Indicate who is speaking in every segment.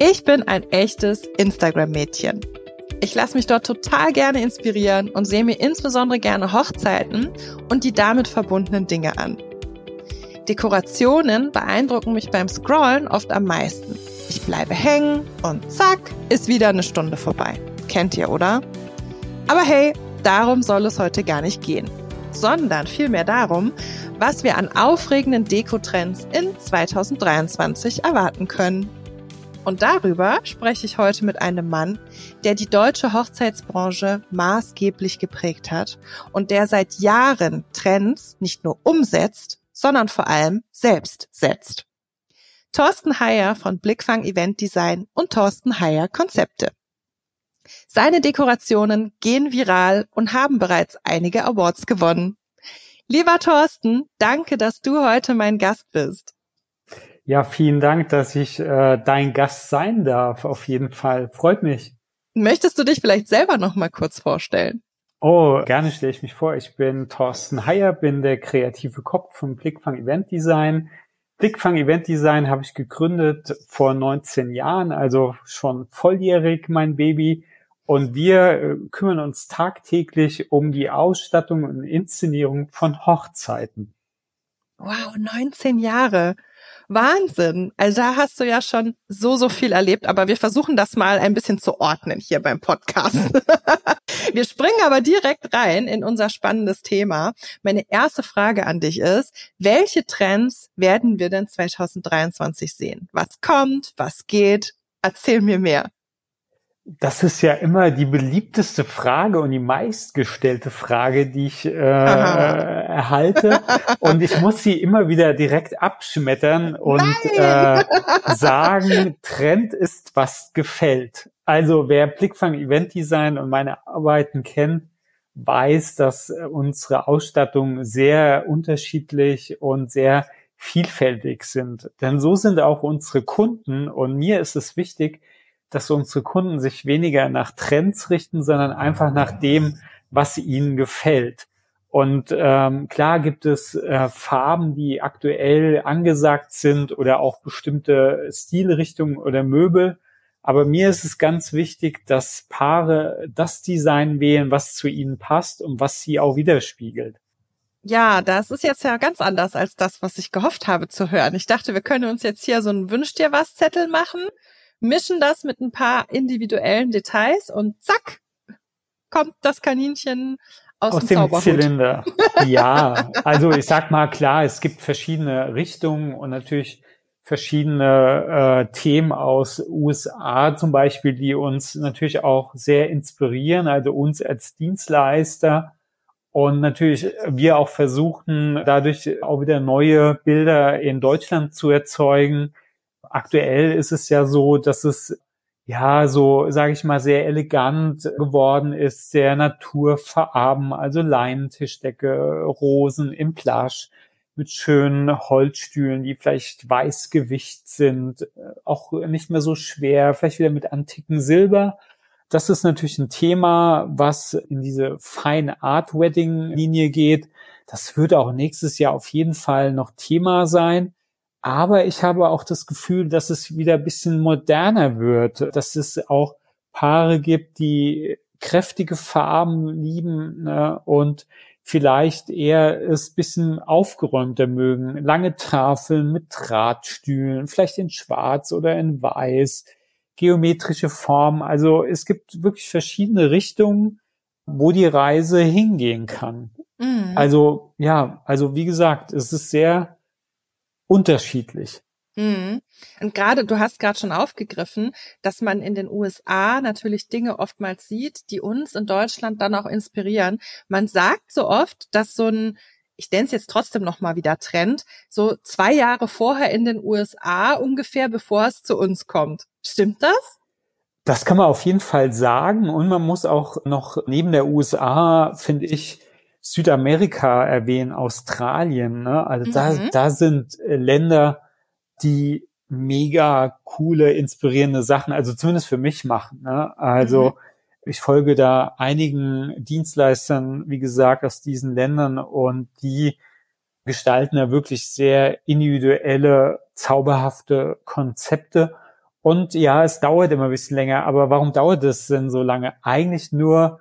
Speaker 1: Ich bin ein echtes Instagram-Mädchen. Ich lasse mich dort total gerne inspirieren und sehe mir insbesondere gerne Hochzeiten und die damit verbundenen Dinge an. Dekorationen beeindrucken mich beim Scrollen oft am meisten. Ich bleibe hängen und zack, ist wieder eine Stunde vorbei. Kennt ihr, oder? Aber hey, darum soll es heute gar nicht gehen, sondern vielmehr darum, was wir an aufregenden Dekotrends in 2023 erwarten können. Und darüber spreche ich heute mit einem Mann, der die deutsche Hochzeitsbranche maßgeblich geprägt hat und der seit Jahren Trends nicht nur umsetzt, sondern vor allem selbst setzt. Thorsten Heyer von Blickfang Event Design und Thorsten Heyer Konzepte. Seine Dekorationen gehen viral und haben bereits einige Awards gewonnen. Lieber Thorsten, danke, dass du heute mein Gast bist.
Speaker 2: Ja, vielen Dank, dass ich äh, dein Gast sein darf. Auf jeden Fall. Freut mich.
Speaker 1: Möchtest du dich vielleicht selber noch mal kurz vorstellen?
Speaker 2: Oh, gerne stelle ich mich vor. Ich bin Thorsten Heyer, bin der kreative Kopf vom Blickfang Event Design. Blickfang Event Design habe ich gegründet vor 19 Jahren, also schon volljährig mein Baby. Und wir äh, kümmern uns tagtäglich um die Ausstattung und Inszenierung von Hochzeiten.
Speaker 1: Wow, 19 Jahre. Wahnsinn. Also da hast du ja schon so, so viel erlebt, aber wir versuchen das mal ein bisschen zu ordnen hier beim Podcast. wir springen aber direkt rein in unser spannendes Thema. Meine erste Frage an dich ist, welche Trends werden wir denn 2023 sehen? Was kommt? Was geht? Erzähl mir mehr.
Speaker 2: Das ist ja immer die beliebteste Frage und die meistgestellte Frage, die ich äh, erhalte. Und ich muss sie immer wieder direkt abschmettern und äh, sagen, Trend ist, was gefällt. Also wer Blickfang Event Design und meine Arbeiten kennt, weiß, dass unsere Ausstattungen sehr unterschiedlich und sehr vielfältig sind. Denn so sind auch unsere Kunden und mir ist es wichtig, dass unsere Kunden sich weniger nach Trends richten, sondern einfach nach dem, was ihnen gefällt. Und ähm, klar gibt es äh, Farben, die aktuell angesagt sind oder auch bestimmte Stilrichtungen oder Möbel. Aber mir ist es ganz wichtig, dass Paare das Design wählen, was zu ihnen passt und was sie auch widerspiegelt.
Speaker 1: Ja, das ist jetzt ja ganz anders als das, was ich gehofft habe zu hören. Ich dachte, wir können uns jetzt hier so einen Wünsch dir was Zettel machen mischen das mit ein paar individuellen Details und zack, kommt das Kaninchen aus, aus dem, dem
Speaker 2: Zylinder. Ja, also ich sag mal klar, es gibt verschiedene Richtungen und natürlich verschiedene äh, Themen aus USA zum Beispiel, die uns natürlich auch sehr inspirieren, also uns als Dienstleister. Und natürlich wir auch versuchen, dadurch auch wieder neue Bilder in Deutschland zu erzeugen aktuell ist es ja so, dass es ja so, sage ich mal, sehr elegant geworden ist, sehr naturfarben, also Leinentischdecke, Rosen im Plasch mit schönen Holzstühlen, die vielleicht Weißgewicht sind, auch nicht mehr so schwer, vielleicht wieder mit antiken Silber. Das ist natürlich ein Thema, was in diese Fine Art Wedding Linie geht. Das wird auch nächstes Jahr auf jeden Fall noch Thema sein. Aber ich habe auch das Gefühl, dass es wieder ein bisschen moderner wird, dass es auch Paare gibt, die kräftige Farben lieben ne, und vielleicht eher es bisschen aufgeräumter mögen. Lange Tafeln mit Drahtstühlen, vielleicht in Schwarz oder in Weiß, geometrische Formen. Also es gibt wirklich verschiedene Richtungen, wo die Reise hingehen kann. Mhm. Also ja, also wie gesagt, es ist sehr unterschiedlich.
Speaker 1: Mhm. Und gerade, du hast gerade schon aufgegriffen, dass man in den USA natürlich Dinge oftmals sieht, die uns in Deutschland dann auch inspirieren. Man sagt so oft, dass so ein, ich nenne es jetzt trotzdem nochmal wieder Trend, so zwei Jahre vorher in den USA ungefähr, bevor es zu uns kommt. Stimmt das?
Speaker 2: Das kann man auf jeden Fall sagen. Und man muss auch noch neben der USA, finde ich, Südamerika erwähnen, Australien. Ne? Also da, mhm. da sind äh, Länder, die mega coole, inspirierende Sachen, also zumindest für mich machen. Ne? Also mhm. ich folge da einigen Dienstleistern, wie gesagt, aus diesen Ländern und die gestalten da wirklich sehr individuelle, zauberhafte Konzepte. Und ja, es dauert immer ein bisschen länger. Aber warum dauert es denn so lange? Eigentlich nur,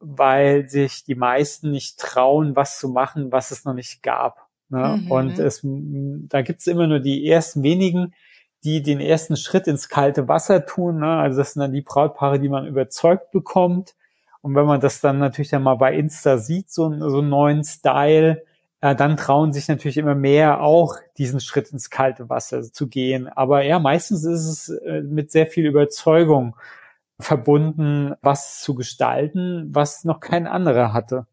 Speaker 2: weil sich die meisten nicht trauen, was zu machen, was es noch nicht gab. Ne? Mhm. Und es, da gibt es immer nur die ersten wenigen, die den ersten Schritt ins kalte Wasser tun. Ne? Also das sind dann die Brautpaare, die man überzeugt bekommt. Und wenn man das dann natürlich dann mal bei Insta sieht, so, so einen neuen Style, äh, dann trauen sich natürlich immer mehr auch diesen Schritt ins kalte Wasser zu gehen. Aber ja, meistens ist es äh, mit sehr viel Überzeugung verbunden, was zu gestalten, was noch kein anderer hatte.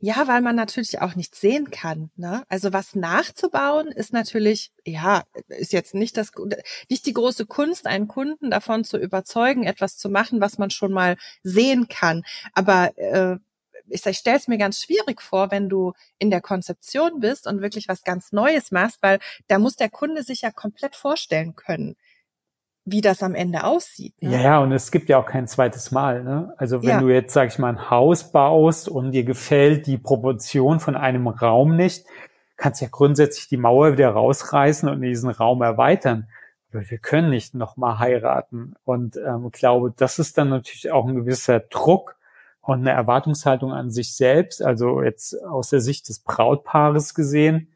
Speaker 1: Ja, weil man natürlich auch nicht sehen kann. Ne? Also was nachzubauen ist natürlich, ja, ist jetzt nicht das, nicht die große Kunst, einen Kunden davon zu überzeugen, etwas zu machen, was man schon mal sehen kann. Aber äh, ich, ich stelle es mir ganz schwierig vor, wenn du in der Konzeption bist und wirklich was ganz Neues machst, weil da muss der Kunde sich ja komplett vorstellen können wie das am Ende aussieht.
Speaker 2: Ne? Ja, ja, und es gibt ja auch kein zweites Mal. Ne? Also wenn ja. du jetzt, sag ich mal, ein Haus baust und dir gefällt die Proportion von einem Raum nicht, kannst ja grundsätzlich die Mauer wieder rausreißen und diesen Raum erweitern. Aber wir können nicht nochmal heiraten. Und ähm, glaube, das ist dann natürlich auch ein gewisser Druck und eine Erwartungshaltung an sich selbst. Also jetzt aus der Sicht des Brautpaares gesehen,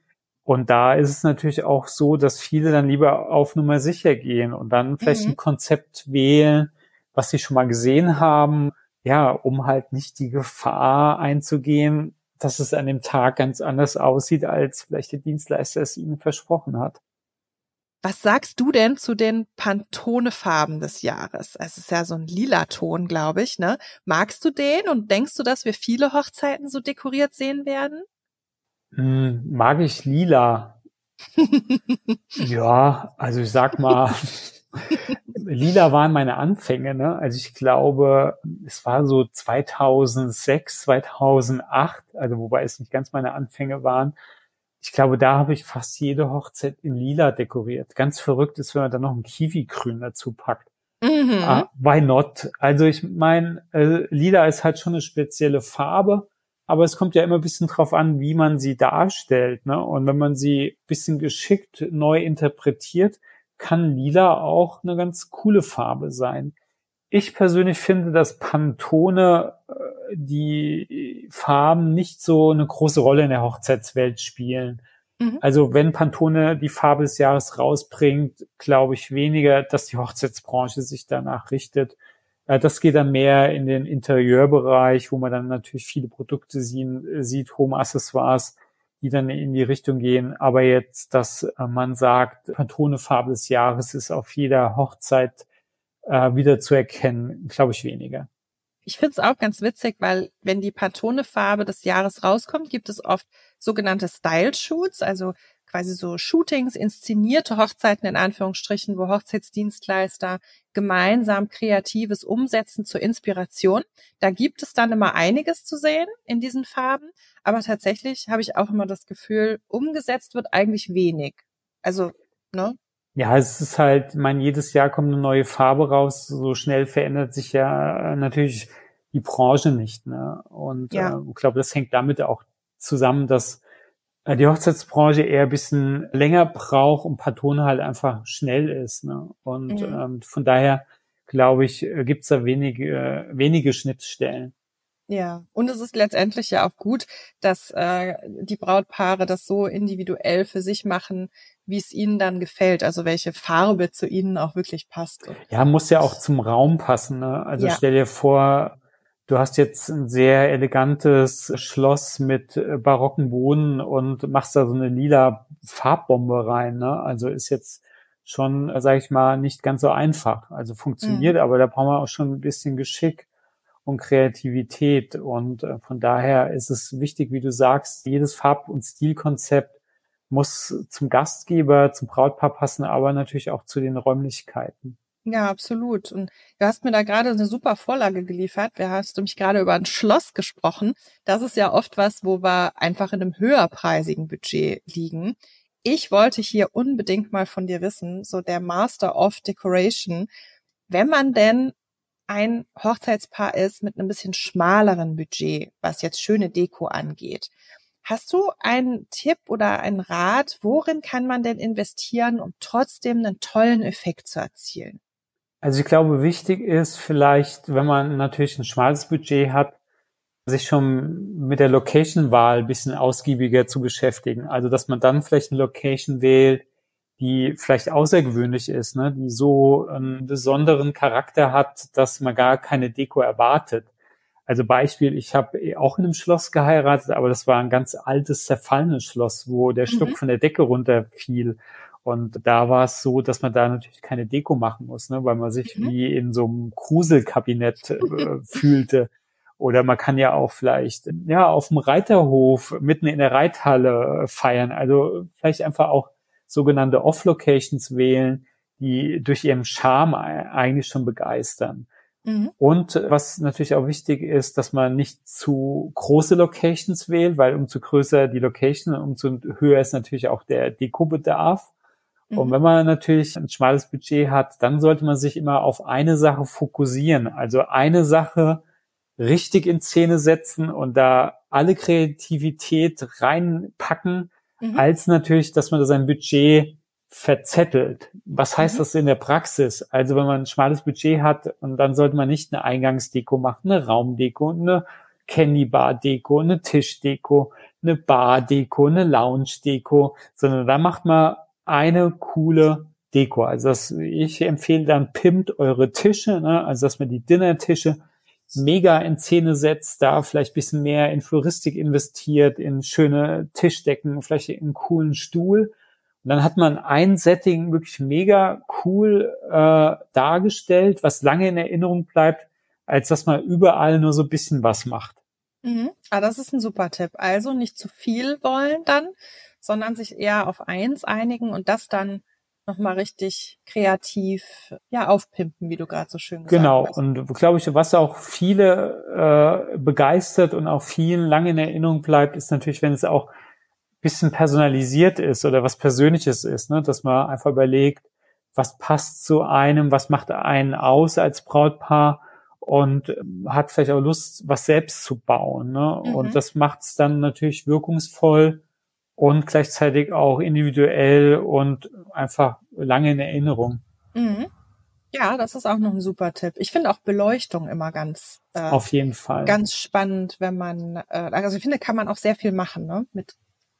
Speaker 2: und da ist es natürlich auch so, dass viele dann lieber auf Nummer sicher gehen und dann vielleicht mhm. ein Konzept wählen, was sie schon mal gesehen haben, ja, um halt nicht die Gefahr einzugehen, dass es an dem Tag ganz anders aussieht, als vielleicht der Dienstleister es ihnen versprochen hat.
Speaker 1: Was sagst du denn zu den Pantone-Farben des Jahres? Es ist ja so ein lila Ton, glaube ich, ne? Magst du den und denkst du, dass wir viele Hochzeiten so dekoriert sehen werden?
Speaker 2: Hm, mag ich lila? ja, also ich sag mal, lila waren meine Anfänge. Ne? Also ich glaube, es war so 2006, 2008, also wobei es nicht ganz meine Anfänge waren. Ich glaube, da habe ich fast jede Hochzeit in lila dekoriert. Ganz verrückt ist, wenn man da noch ein Kiwi-Grün dazu packt. Mhm. Ah, why not? Also ich meine, äh, lila ist halt schon eine spezielle Farbe aber es kommt ja immer ein bisschen drauf an, wie man sie darstellt. Ne? Und wenn man sie ein bisschen geschickt neu interpretiert, kann lila auch eine ganz coole Farbe sein. Ich persönlich finde, dass Pantone äh, die Farben nicht so eine große Rolle in der Hochzeitswelt spielen. Mhm. Also wenn Pantone die Farbe des Jahres rausbringt, glaube ich weniger, dass die Hochzeitsbranche sich danach richtet. Äh, das geht dann mehr in den Interieurbereich, wo man dann natürlich viele Produkte sehen, sieht, Home-Accessoires, die dann in die Richtung gehen. Aber jetzt, dass äh, man sagt, Pantone-Farbe des Jahres ist auf jeder Hochzeit äh, wieder zu erkennen, glaube ich weniger.
Speaker 1: Ich finde es auch ganz witzig, weil wenn die Pantone-Farbe des Jahres rauskommt, gibt es oft sogenannte Style-Shoots, also quasi so Shootings, inszenierte Hochzeiten in Anführungsstrichen, wo Hochzeitsdienstleister gemeinsam Kreatives umsetzen zur Inspiration. Da gibt es dann immer einiges zu sehen in diesen Farben, aber tatsächlich habe ich auch immer das Gefühl, umgesetzt wird eigentlich wenig. Also, ne?
Speaker 2: Ja, es ist halt, ich meine, jedes Jahr kommt eine neue Farbe raus. So schnell verändert sich ja äh, natürlich die Branche nicht. Ne? Und ja. äh, ich glaube, das hängt damit auch zusammen, dass die Hochzeitsbranche eher ein bisschen länger braucht und Pantone halt einfach schnell ist. Ne? Und mhm. ähm, von daher glaube ich, äh, gibt's da wenige, äh, wenige Schnittstellen.
Speaker 1: Ja, und es ist letztendlich ja auch gut, dass äh, die Brautpaare das so individuell für sich machen, wie es ihnen dann gefällt, also welche Farbe zu ihnen auch wirklich passt.
Speaker 2: Ja, muss ja auch zum Raum passen. Ne? Also ja. stell dir vor, Du hast jetzt ein sehr elegantes Schloss mit äh, barocken Boden und machst da so eine lila Farbbombe rein. Ne? Also ist jetzt schon, sage ich mal, nicht ganz so einfach. Also funktioniert, mhm. aber da brauchen wir auch schon ein bisschen Geschick und Kreativität. Und äh, von daher ist es wichtig, wie du sagst, jedes Farb- und Stilkonzept muss zum Gastgeber, zum Brautpaar passen, aber natürlich auch zu den Räumlichkeiten.
Speaker 1: Ja, absolut. Und du hast mir da gerade eine super Vorlage geliefert. Wir hast du mich gerade über ein Schloss gesprochen. Das ist ja oft was, wo wir einfach in einem höherpreisigen Budget liegen. Ich wollte hier unbedingt mal von dir wissen, so der Master of Decoration, wenn man denn ein Hochzeitspaar ist mit einem bisschen schmaleren Budget, was jetzt schöne Deko angeht. Hast du einen Tipp oder einen Rat, worin kann man denn investieren, um trotzdem einen tollen Effekt zu erzielen?
Speaker 2: Also ich glaube, wichtig ist vielleicht, wenn man natürlich ein schmales Budget hat, sich schon mit der Location-Wahl ein bisschen ausgiebiger zu beschäftigen. Also dass man dann vielleicht eine Location wählt, die vielleicht außergewöhnlich ist, ne? die so einen besonderen Charakter hat, dass man gar keine Deko erwartet. Also Beispiel, ich habe auch in einem Schloss geheiratet, aber das war ein ganz altes, zerfallenes Schloss, wo der Stuck mhm. von der Decke runterfiel. Und da war es so, dass man da natürlich keine Deko machen muss, ne, weil man sich mhm. wie in so einem Gruselkabinett äh, fühlte. Oder man kann ja auch vielleicht ja auf dem Reiterhof mitten in der Reithalle feiern. Also vielleicht einfach auch sogenannte Off-Locations wählen, die durch ihren Charme eigentlich schon begeistern. Mhm. Und was natürlich auch wichtig ist, dass man nicht zu große Locations wählt, weil umso größer die Location, umso höher ist natürlich auch der Dekobedarf. Mhm. Und wenn man natürlich ein schmales Budget hat, dann sollte man sich immer auf eine Sache fokussieren. Also eine Sache richtig in Szene setzen und da alle Kreativität reinpacken, mhm. als natürlich, dass man sein Budget verzettelt. Was heißt mhm. das in der Praxis? Also wenn man ein schmales Budget hat und dann sollte man nicht eine Eingangsdeko machen, eine Raumdeko, eine Candy Bar Deko, eine Tischdeko, eine Bar Deko, eine Lounge Deko, sondern da macht man eine coole Deko. Also das, ich empfehle dann pimmt eure Tische, ne? also dass man die Dinnertische mega in Szene setzt, da vielleicht bisschen mehr in Floristik investiert, in schöne Tischdecken, vielleicht in einen coolen Stuhl und dann hat man ein Setting wirklich mega cool äh, dargestellt, was lange in Erinnerung bleibt, als dass man überall nur so ein bisschen was macht.
Speaker 1: Mhm. Ah, das ist ein super Tipp. Also nicht zu viel wollen dann, sondern sich eher auf eins einigen und das dann nochmal richtig kreativ ja aufpimpen, wie du gerade so schön gesagt
Speaker 2: genau.
Speaker 1: hast.
Speaker 2: Genau. Und glaube ich, was auch viele äh, begeistert und auch vielen lange in Erinnerung bleibt, ist natürlich, wenn es auch bisschen personalisiert ist oder was Persönliches ist, ne? dass man einfach überlegt, was passt zu einem, was macht einen aus als Brautpaar und ähm, hat vielleicht auch Lust, was selbst zu bauen. Ne? Mhm. Und das macht es dann natürlich wirkungsvoll und gleichzeitig auch individuell und einfach lange in Erinnerung.
Speaker 1: Mhm. Ja, das ist auch noch ein super Tipp. Ich finde auch Beleuchtung immer ganz
Speaker 2: äh, auf jeden Fall
Speaker 1: ganz spannend, wenn man äh, also ich finde, kann man auch sehr viel machen ne? mit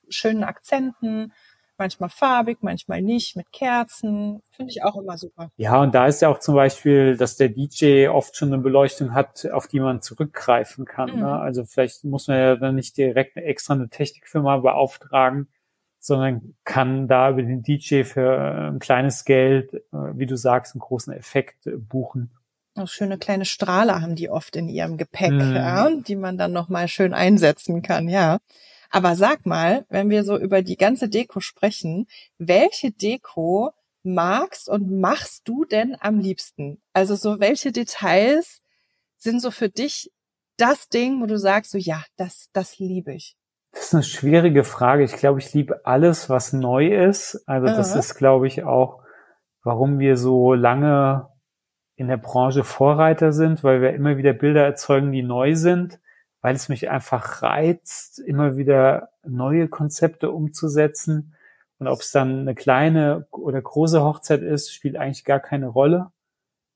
Speaker 1: schönen Akzenten, manchmal farbig, manchmal nicht, mit Kerzen. Finde ich auch immer super.
Speaker 2: Ja, und da ist ja auch zum Beispiel, dass der DJ oft schon eine Beleuchtung hat, auf die man zurückgreifen kann. Ne? Mhm. Ne? Also vielleicht muss man ja dann nicht direkt extra eine Technikfirma beauftragen, sondern kann da über den DJ für ein kleines Geld, äh, wie du sagst, einen großen Effekt äh, buchen.
Speaker 1: Auch schöne kleine Strahler haben die oft in ihrem Gepäck, mhm. ja, die man dann nochmal schön einsetzen kann, ja. Aber sag mal, wenn wir so über die ganze Deko sprechen, welche Deko magst und machst du denn am liebsten? Also so welche Details sind so für dich das Ding, wo du sagst, so ja, das, das liebe ich?
Speaker 2: Das ist eine schwierige Frage. Ich glaube, ich liebe alles, was neu ist. Also das ist, glaube ich, auch, warum wir so lange in der Branche Vorreiter sind, weil wir immer wieder Bilder erzeugen, die neu sind weil es mich einfach reizt, immer wieder neue Konzepte umzusetzen. Und ob es dann eine kleine oder große Hochzeit ist, spielt eigentlich gar keine Rolle.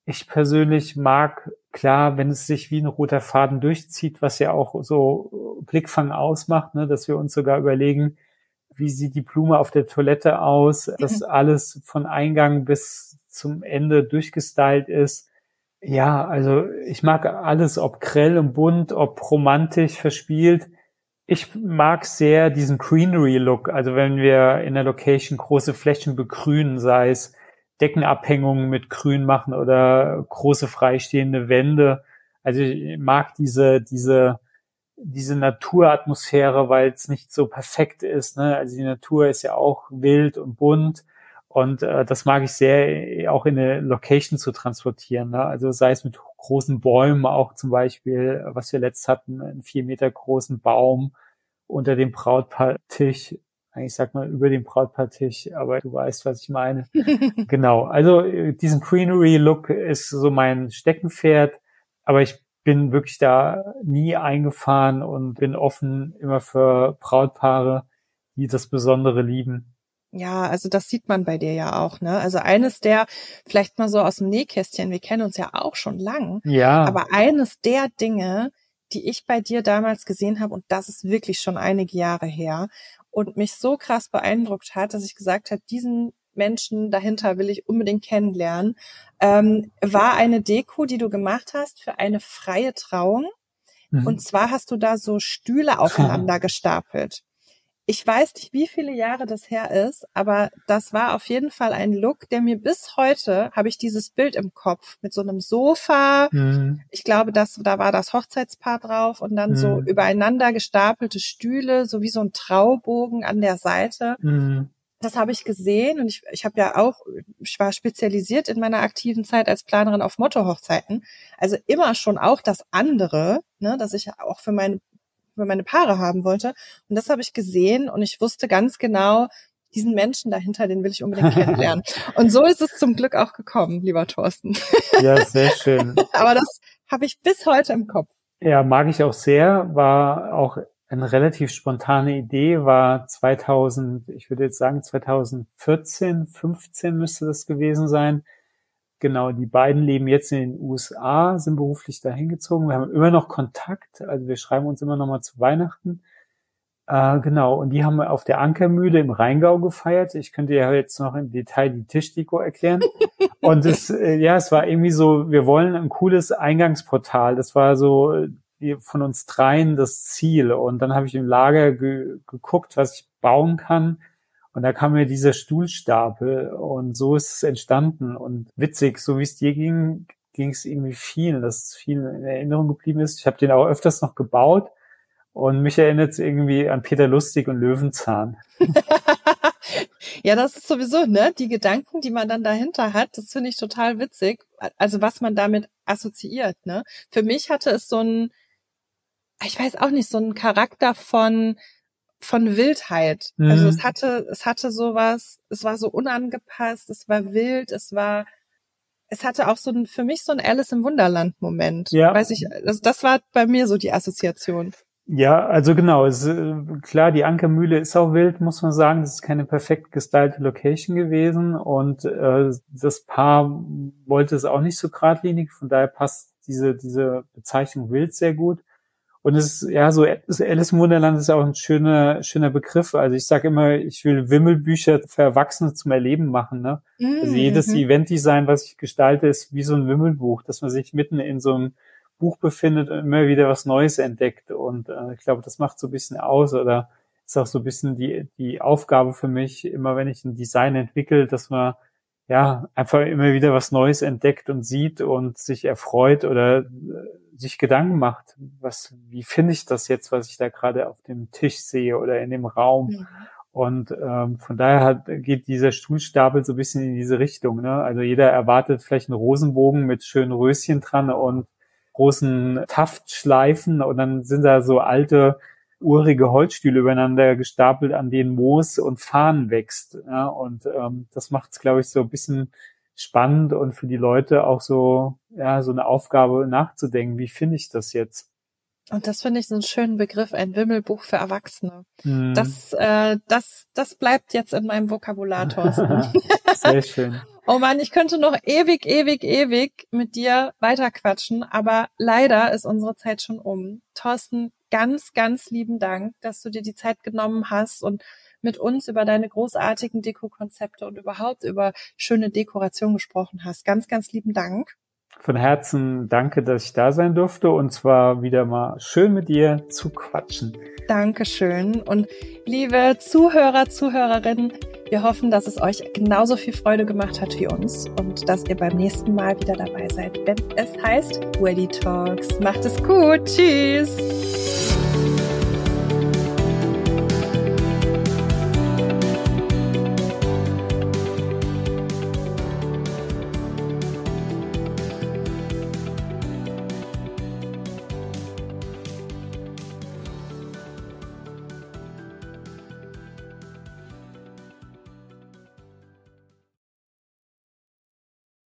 Speaker 2: Ich persönlich mag, klar, wenn es sich wie ein roter Faden durchzieht, was ja auch so Blickfang ausmacht, ne, dass wir uns sogar überlegen, wie sieht die Blume auf der Toilette aus, dass alles von Eingang bis zum Ende durchgestylt ist ja, also ich mag alles, ob grell und bunt, ob romantisch verspielt. Ich mag sehr diesen Greenery-Look. Also wenn wir in der Location große Flächen begrünen, sei es Deckenabhängungen mit Grün machen oder große freistehende Wände. Also ich mag diese, diese, diese Naturatmosphäre, weil es nicht so perfekt ist. Ne? Also die Natur ist ja auch wild und bunt und äh, das mag ich sehr, auch in eine Location zu transportieren. Ne? Also sei es mit großen Bäumen, auch zum Beispiel, was wir letzt hatten, einen vier Meter großen Baum unter dem Brautpaartisch. Eigentlich sagt man über dem Brautpaartisch, aber du weißt, was ich meine. genau. Also äh, diesen Greenery-Look ist so mein Steckenpferd. Aber ich bin wirklich da nie eingefahren und bin offen immer für Brautpaare, die das Besondere lieben.
Speaker 1: Ja, also das sieht man bei dir ja auch, ne? Also eines der, vielleicht mal so aus dem Nähkästchen, wir kennen uns ja auch schon lang.
Speaker 2: Ja.
Speaker 1: Aber eines der Dinge, die ich bei dir damals gesehen habe, und das ist wirklich schon einige Jahre her, und mich so krass beeindruckt hat, dass ich gesagt habe, diesen Menschen dahinter will ich unbedingt kennenlernen, ähm, war eine Deko, die du gemacht hast für eine freie Trauung. Mhm. Und zwar hast du da so Stühle aufeinander gestapelt. Ich weiß nicht, wie viele Jahre das her ist, aber das war auf jeden Fall ein Look, der mir bis heute habe ich dieses Bild im Kopf mit so einem Sofa. Mhm. Ich glaube, das da war das Hochzeitspaar drauf und dann mhm. so übereinander gestapelte Stühle, so wie so ein Traubogen an der Seite. Mhm das habe ich gesehen und ich, ich habe ja auch, ich war spezialisiert in meiner aktiven Zeit als Planerin auf Motto-Hochzeiten. Also immer schon auch das andere, ne, dass ich auch für meine, für meine Paare haben wollte. Und das habe ich gesehen und ich wusste ganz genau, diesen Menschen dahinter, den will ich unbedingt kennenlernen. und so ist es zum Glück auch gekommen, lieber Thorsten.
Speaker 2: ja, sehr schön.
Speaker 1: Aber das habe ich bis heute im Kopf.
Speaker 2: Ja, mag ich auch sehr, war auch eine relativ spontane Idee war 2000, ich würde jetzt sagen 2014, 15 müsste das gewesen sein. Genau, die beiden leben jetzt in den USA, sind beruflich dahin gezogen. Wir haben immer noch Kontakt, also wir schreiben uns immer noch mal zu Weihnachten. Äh, genau, und die haben wir auf der Ankermühle im Rheingau gefeiert. Ich könnte ja jetzt noch im Detail die Tischdeko erklären. und es, äh, ja, es war irgendwie so, wir wollen ein cooles Eingangsportal. Das war so von uns dreien das Ziel. Und dann habe ich im Lager ge geguckt, was ich bauen kann. Und da kam mir dieser Stuhlstapel und so ist es entstanden. Und witzig, so wie es dir ging, ging es irgendwie vielen, dass es vielen in Erinnerung geblieben ist. Ich habe den auch öfters noch gebaut und mich erinnert es irgendwie an Peter Lustig und Löwenzahn.
Speaker 1: ja, das ist sowieso, ne? Die Gedanken, die man dann dahinter hat, das finde ich total witzig. Also was man damit assoziiert, ne? Für mich hatte es so ein, ich weiß auch nicht, so ein Charakter von, von Wildheit. Mhm. Also es mhm. hatte, es hatte sowas, es war so unangepasst, es war wild, es war, es hatte auch so ein, für mich so ein Alice im Wunderland Moment. Ja. Weiß ich, also das war bei mir so die Assoziation.
Speaker 2: Ja, also genau, es, äh, klar, die Ankermühle ist auch wild, muss man sagen. Das ist keine perfekt gestylte Location gewesen und äh, das Paar wollte es auch nicht so geradlinig, von daher passt diese, diese Bezeichnung wild sehr gut. Und es ist, ja, so Alice im Wunderland ist auch ein schöner, schöner Begriff. Also ich sage immer, ich will Wimmelbücher für Erwachsene zum Erleben machen. Ne? Mhm. Also jedes. Eventdesign, was ich gestalte, ist wie so ein Wimmelbuch, dass man sich mitten in so einem Buch befindet und immer wieder was Neues entdeckt. Und äh, ich glaube, das macht so ein bisschen aus oder ist auch so ein bisschen die, die Aufgabe für mich, immer wenn ich ein Design entwickle, dass man ja einfach immer wieder was Neues entdeckt und sieht und sich erfreut oder äh, sich Gedanken macht, was, wie finde ich das jetzt, was ich da gerade auf dem Tisch sehe oder in dem Raum. Mhm. Und ähm, von daher hat, geht dieser Stuhlstapel so ein bisschen in diese Richtung. Ne? Also jeder erwartet vielleicht einen Rosenbogen mit schönen Röschen dran und großen Taftschleifen und dann sind da so alte urige Holzstühle übereinander gestapelt, an denen Moos und Fahnen wächst. Ja? Und ähm, das macht es, glaube ich, so ein bisschen spannend und für die Leute auch so, ja, so eine Aufgabe nachzudenken, wie finde ich das jetzt?
Speaker 1: Und das finde ich so einen schönen Begriff, ein Wimmelbuch für Erwachsene. Mhm. Das, äh, das, das bleibt jetzt in meinem Vokabular, Thorsten.
Speaker 2: Sehr schön.
Speaker 1: oh man, ich könnte noch ewig, ewig, ewig mit dir weiterquatschen, aber leider ist unsere Zeit schon um. Thorsten, ganz, ganz lieben Dank, dass du dir die Zeit genommen hast und mit uns über deine großartigen Deko-Konzepte und überhaupt über schöne Dekoration gesprochen hast. Ganz, ganz lieben Dank.
Speaker 2: Von Herzen danke, dass ich da sein durfte und zwar wieder mal schön mit dir zu quatschen.
Speaker 1: Dankeschön. Und liebe Zuhörer, Zuhörerinnen, wir hoffen, dass es euch genauso viel Freude gemacht hat wie uns und dass ihr beim nächsten Mal wieder dabei seid, wenn es heißt Wedding Talks. Macht es gut. Tschüss.